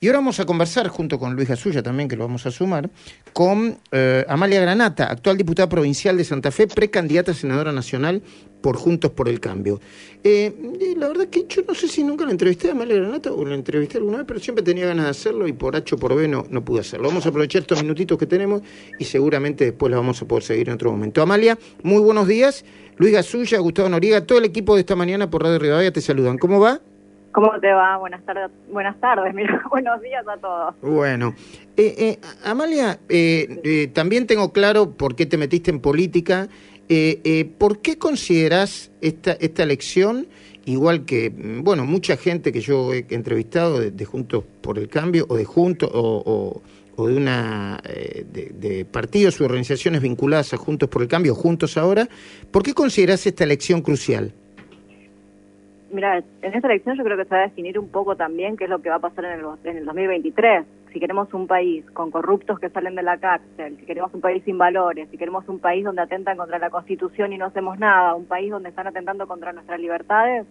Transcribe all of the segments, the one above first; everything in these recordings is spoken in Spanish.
Y ahora vamos a conversar, junto con Luis Gasulla también, que lo vamos a sumar, con eh, Amalia Granata, actual diputada provincial de Santa Fe, precandidata a senadora nacional por Juntos por el Cambio. Eh, la verdad que yo no sé si nunca la entrevisté a Amalia Granata o la entrevisté alguna vez, pero siempre tenía ganas de hacerlo y por H o por B no, no pude hacerlo. Vamos a aprovechar estos minutitos que tenemos y seguramente después la vamos a poder seguir en otro momento. Amalia, muy buenos días. Luis Gasulla, Gustavo Noriega, todo el equipo de esta mañana por Radio Rivadavia te saludan. ¿Cómo va? ¿Cómo te va? Buenas tardes, buenas tardes, mira, buenos días a todos. Bueno, eh, eh, Amalia, eh, eh, también tengo claro por qué te metiste en política. Eh, eh, ¿Por qué consideras esta, esta elección, igual que, mm, bueno, mucha gente que yo he entrevistado de, Juntos por el Cambio o de Juntos o, o, o de una de, de partidos u organizaciones vinculadas a Juntos por el Cambio, Juntos ahora, ¿por qué consideras esta elección crucial? Mira, en esta elección yo creo que se va a definir un poco también qué es lo que va a pasar en el, en el 2023. Si queremos un país con corruptos que salen de la cárcel, si queremos un país sin valores, si queremos un país donde atentan contra la Constitución y no hacemos nada, un país donde están atentando contra nuestras libertades,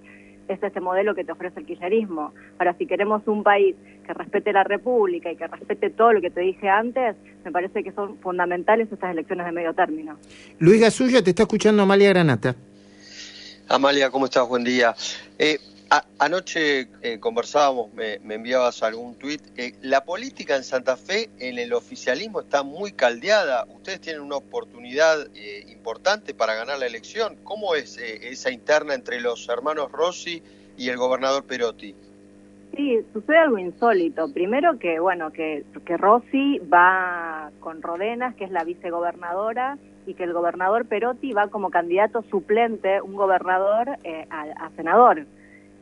es este modelo que te ofrece el kirchnerismo. Ahora, si queremos un país que respete la República y que respete todo lo que te dije antes, me parece que son fundamentales estas elecciones de medio término. Luis Gasulla, te está escuchando Amalia Granata. Amalia, ¿cómo estás? Buen día. Eh, a, anoche eh, conversábamos, me, enviabas algún tuit. Eh, la política en Santa Fe, en el oficialismo, está muy caldeada. Ustedes tienen una oportunidad eh, importante para ganar la elección. ¿Cómo es eh, esa interna entre los hermanos Rossi y el gobernador Perotti? Sí, sucede algo insólito. Primero que, bueno, que, que Rossi va con Rodenas, que es la vicegobernadora, y que el gobernador Perotti va como candidato suplente, un gobernador eh, a, a, senador.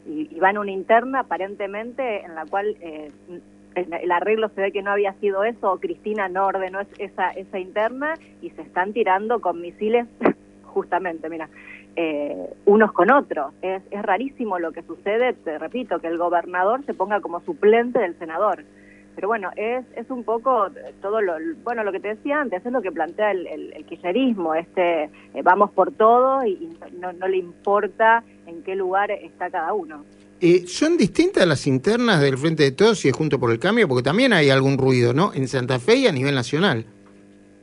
Y, y, va en una interna aparentemente en la cual eh, el, el, arreglo se ve que no había sido eso, o Cristina no ordenó esa, esa interna y se están tirando con misiles justamente, mira, eh, unos con otros. Es, es rarísimo lo que sucede, te repito, que el gobernador se ponga como suplente del senador pero bueno, es, es un poco todo lo, bueno, lo que te decía antes, es lo que plantea el, el, el kirchnerismo, este, eh, vamos por todo y, y no, no, le importa en qué lugar está cada uno. Eh, ¿Son distintas las internas del Frente de Todos y de Junto por el Cambio? Porque también hay algún ruido, ¿no? En Santa Fe y a nivel nacional.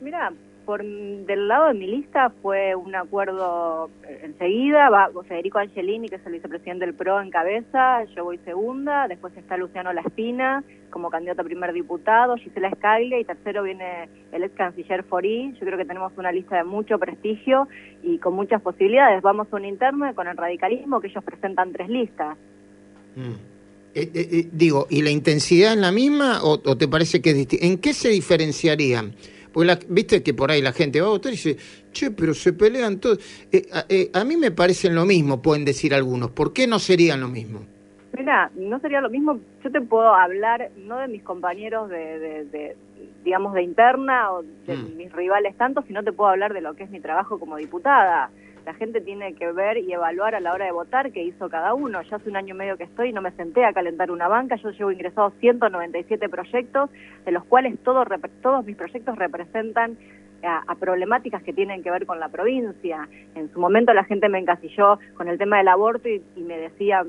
Mira, por del lado de mi lista fue un acuerdo enseguida, va Federico Angelini, que es el vicepresidente del PRO en cabeza, yo voy segunda, después está Luciano La Espina como candidato a primer diputado, Gisela Scaglia y tercero viene el ex canciller Forí, yo creo que tenemos una lista de mucho prestigio y con muchas posibilidades, vamos a un interno con el radicalismo que ellos presentan tres listas. Mm. Eh, eh, eh, digo, ¿y la intensidad es la misma o, o te parece que es distinta? ¿En qué se diferenciarían? Porque la, viste que por ahí la gente va a votar y dice, che, pero se pelean todos. Eh, eh, a mí me parecen lo mismo, pueden decir algunos. ¿Por qué no serían lo mismo? Mira, no sería lo mismo. Yo te puedo hablar no de mis compañeros de, de, de digamos, de interna o de mm. mis rivales tanto, sino te puedo hablar de lo que es mi trabajo como diputada la gente tiene que ver y evaluar a la hora de votar qué hizo cada uno. Ya hace un año y medio que estoy y no me senté a calentar una banca, yo llevo ingresados 197 proyectos, de los cuales todos, todos mis proyectos representan a, a, problemáticas que tienen que ver con la provincia. En su momento la gente me encasilló con el tema del aborto y, y me decía,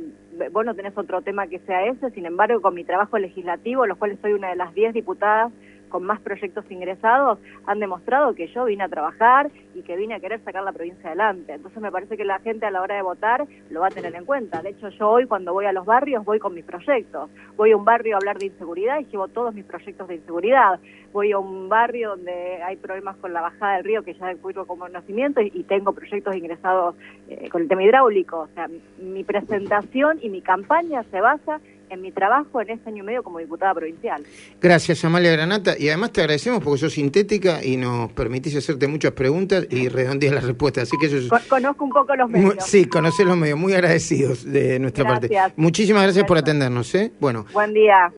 vos no tenés otro tema que sea ese, sin embargo con mi trabajo legislativo, los cuales soy una de las 10 diputadas con más proyectos ingresados han demostrado que yo vine a trabajar y que vine a querer sacar la provincia adelante. Entonces me parece que la gente a la hora de votar lo va a tener en cuenta. De hecho, yo hoy cuando voy a los barrios voy con mis proyectos. Voy a un barrio a hablar de inseguridad y llevo todos mis proyectos de inseguridad. Voy a un barrio donde hay problemas con la bajada del río que ya fui con conocimiento y, y, tengo proyectos ingresados eh, con el tema hidráulico. O sea, mi presentación y mi campaña se basa en mi trabajo en este año y medio como diputada provincial. Gracias, Amalia Granata. Y además te agradecemos porque sos sintética y nos permitís hacerte muchas preguntas y redondear las respuestas. Así que eso es... Conozco un poco los medios. Sí, conocés los medios. Muy agradecidos de nuestra gracias. parte. Muchísimas gracias, gracias. por atendernos. ¿eh? Bueno. Buen día.